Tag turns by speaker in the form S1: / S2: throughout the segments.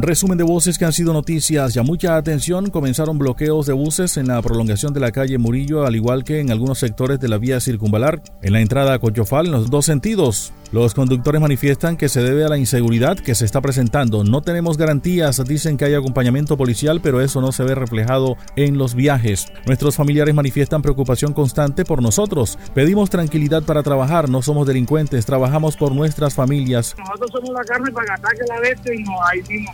S1: Resumen de voces que han sido noticias. Ya mucha atención. Comenzaron bloqueos de buses en la prolongación de la calle Murillo, al igual que en algunos sectores de la vía circunvalar, en la entrada a Cochofal en los dos sentidos. Los conductores manifiestan que se debe a la inseguridad que se está presentando. No tenemos garantías, dicen que hay acompañamiento policial, pero eso no se ve reflejado en los viajes. Nuestros familiares manifiestan preocupación constante por nosotros. Pedimos tranquilidad para trabajar, no somos delincuentes, trabajamos por nuestras familias.
S2: Nosotros somos la carne para ataque la bestia y no hay mismo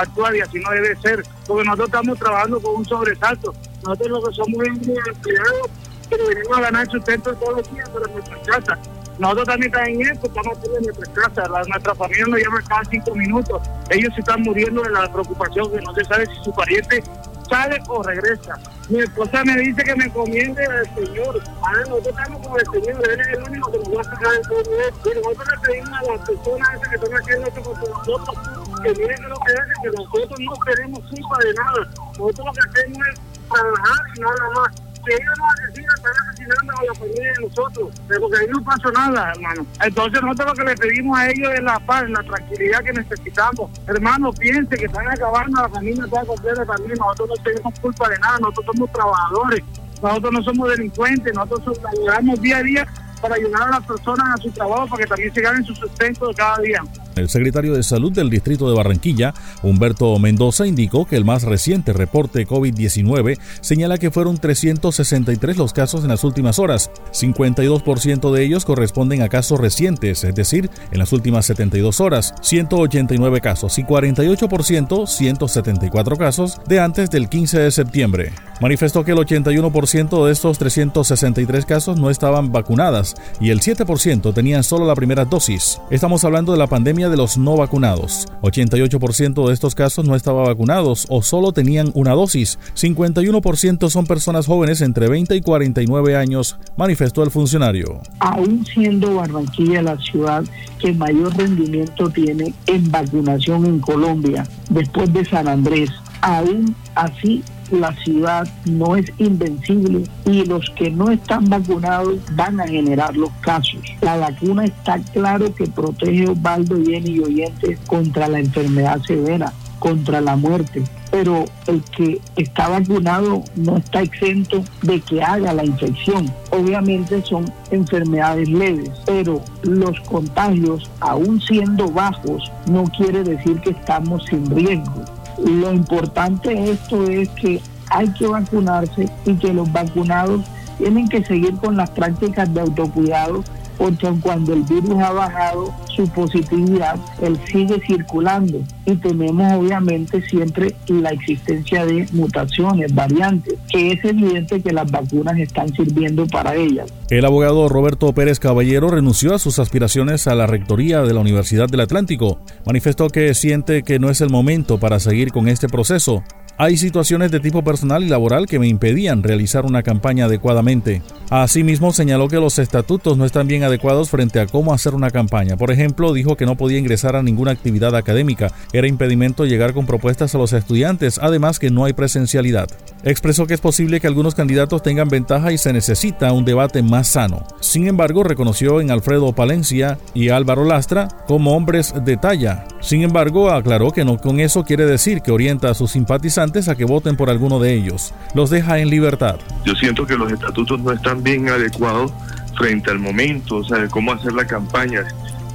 S2: actuar y así no debe ser, porque nosotros estamos trabajando con un sobresalto. Nosotros lo que somos empleados, pero venimos a ganar sustento todos los días para nuestra casa. Nosotros también estamos en esto, estamos en nuestra casa. La, nuestra familia nos llama cada cinco minutos. Ellos se están muriendo de la preocupación que no se sabe si su pariente sale o regresa. Mi esposa me dice que me encomiende al Señor. A ver, nosotros estamos con el Señor, Él es el único que nos va a sacar de todo esto. Y nosotros le pedimos a las personas que están haciendo esto con nosotros que que que que nosotros no tenemos culpa de nada. Nosotros lo que hacemos es trabajar y nada más que ellos nos asesinan, están asesinando a la familia de nosotros, porque ahí no pasó nada, hermano. Entonces nosotros lo que le pedimos a ellos es la paz, la tranquilidad que necesitamos. Hermano, piense que están acabando a la familia toda completa también, nosotros no tenemos culpa de nada, nosotros somos trabajadores, nosotros no somos delincuentes, nosotros ayudamos día a día para ayudar a las personas a su trabajo para que también se ganen su sustento cada día.
S1: El secretario de Salud del Distrito de Barranquilla, Humberto Mendoza, indicó que el más reciente reporte COVID-19 señala que fueron 363 los casos en las últimas horas. 52% de ellos corresponden a casos recientes, es decir, en las últimas 72 horas, 189 casos y 48%, 174 casos de antes del 15 de septiembre. Manifestó que el 81% de estos 363 casos no estaban vacunadas y el 7% tenían solo la primera dosis. Estamos hablando de la pandemia de los no vacunados. 88% de estos casos no estaban vacunados o solo tenían una dosis. 51% son personas jóvenes entre 20 y 49 años, manifestó el funcionario.
S3: Aún siendo Barranquilla la ciudad que mayor rendimiento tiene en vacunación en Colombia, después de San Andrés, aún así la ciudad no es invencible y los que no están vacunados van a generar los casos. La vacuna está claro que protege Osvaldo, bien y oyentes contra la enfermedad severa, contra la muerte, pero el que está vacunado no está exento de que haga la infección. Obviamente son enfermedades leves, pero los contagios, aún siendo bajos, no quiere decir que estamos sin riesgo. Lo importante de esto es que hay que vacunarse y que los vacunados tienen que seguir con las prácticas de autocuidado porque cuando el virus ha bajado su positividad, él sigue circulando y tenemos obviamente siempre la existencia de mutaciones, variantes, que es evidente que las vacunas están sirviendo para ellas.
S1: El abogado Roberto Pérez Caballero renunció a sus aspiraciones a la rectoría de la Universidad del Atlántico. Manifestó que siente que no es el momento para seguir con este proceso hay situaciones de tipo personal y laboral que me impedían realizar una campaña adecuadamente. Asimismo, señaló que los estatutos no están bien adecuados frente a cómo hacer una campaña. Por ejemplo, dijo que no podía ingresar a ninguna actividad académica. Era impedimento llegar con propuestas a los estudiantes, además que no hay presencialidad. Expresó que es posible que algunos candidatos tengan ventaja y se necesita un debate más sano. Sin embargo, reconoció en Alfredo Palencia y Álvaro Lastra como hombres de talla. Sin embargo, aclaró que no con eso quiere decir que orienta a sus simpatizantes a que voten por alguno de ellos. Los deja en libertad.
S4: Yo siento que los estatutos no están bien adecuados frente al momento, o sea, de cómo hacer la campaña.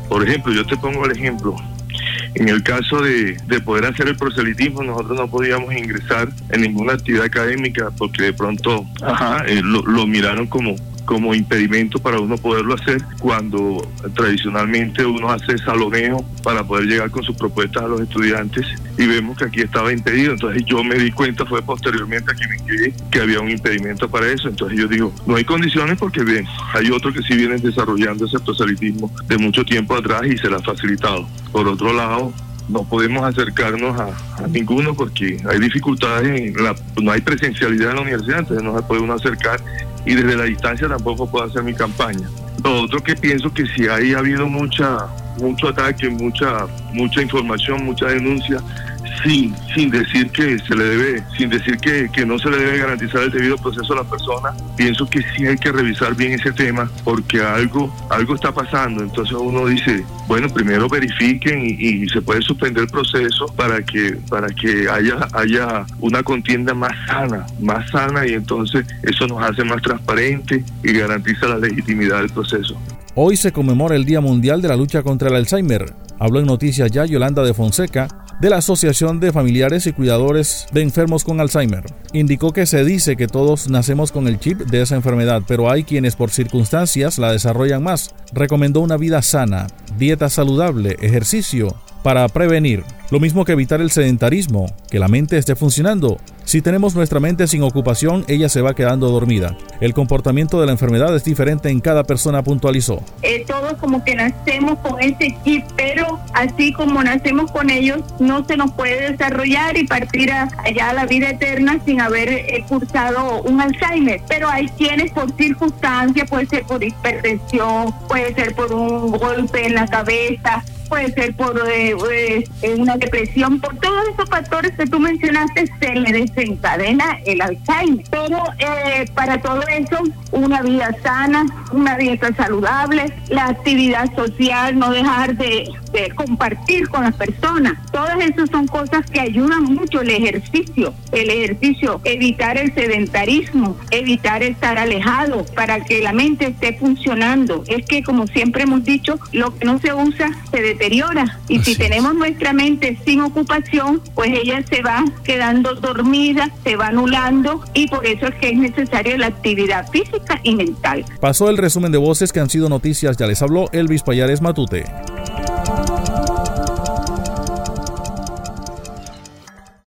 S4: Por ejemplo, yo te pongo el ejemplo, en el caso de, poder hacer el proselitismo, nosotros no podíamos ingresar en ninguna actividad académica porque de pronto eh, lo, miraron como, como impedimento para uno poderlo hacer cuando tradicionalmente uno hace saloneo para poder llegar con sus propuestas a los estudiantes y vemos que aquí estaba impedido. Entonces yo me di cuenta, fue posteriormente que me inscribí, que había un impedimento para eso. Entonces yo digo, no hay condiciones porque bien, hay otros que sí vienen desarrollando ese proselitismo de mucho tiempo atrás y se le ha facilitado. Por otro lado, no podemos acercarnos a, ninguno porque hay dificultades, en la, no hay presencialidad en la universidad, entonces no se puede uno acercar y desde la distancia tampoco puedo hacer mi campaña. Lo otro que pienso que si hay habido mucha, mucho ataque, mucha, mucha información, mucha denuncia, sin, sin decir que se le debe, sin decir que, que no se le debe garantizar el debido proceso a la persona, pienso que sí hay que revisar bien ese tema porque algo, algo está pasando. Entonces uno dice, bueno, primero verifiquen y, se puede suspender el proceso para que, para que haya, haya una contienda más sana, más sana y entonces eso nos hace más transparente y garantiza la legitimidad del proceso.
S1: Hoy se conmemora el Día Mundial de la Lucha contra el Alzheimer. Habló en Noticias Ya Yolanda de Fonseca, de la Asociación de Familiares y Cuidadores de Enfermos con Alzheimer. Indicó que se dice que todos nacemos con el chip de esa enfermedad, pero hay quienes por circunstancias la desarrollan más. Recomendó una vida sana, dieta saludable, ejercicio, para prevenir. Lo mismo que evitar el sedentarismo, que la mente esté funcionando. Si tenemos nuestra mente sin ocupación, ella se va quedando dormida. El comportamiento de la enfermedad es diferente en cada persona, puntualizó.
S5: Eh, todos como que nacemos con ese chip, pero así como nacemos con ellos, no se nos puede desarrollar y partir allá a la vida eterna sin haber eh, cursado un Alzheimer. Pero hay quienes por circunstancias, puede ser por hipertensión, puede ser por un golpe en la cabeza, puede ser por eh, eh, una depresión, por todos esos factores que tú mencionaste, se le desencadena el Alzheimer. Pero eh, para todo eso, una vida sana, una dieta saludable, la actividad social, no dejar de, compartir con las personas. Todas esas son cosas que ayudan mucho el ejercicio. El ejercicio, evitar el sedentarismo, evitar estar alejado para que la mente esté funcionando. Es que, como siempre hemos dicho, lo que no se usa se deteriora y si tenemos nuestra mente sin ocupación, pues ella se va quedando dormida, se va anulando y por eso es que es necesaria la actividad física y mental.
S1: Pasó el resumen de voces que han sido noticias, ya les habló Elvis Payares Matute.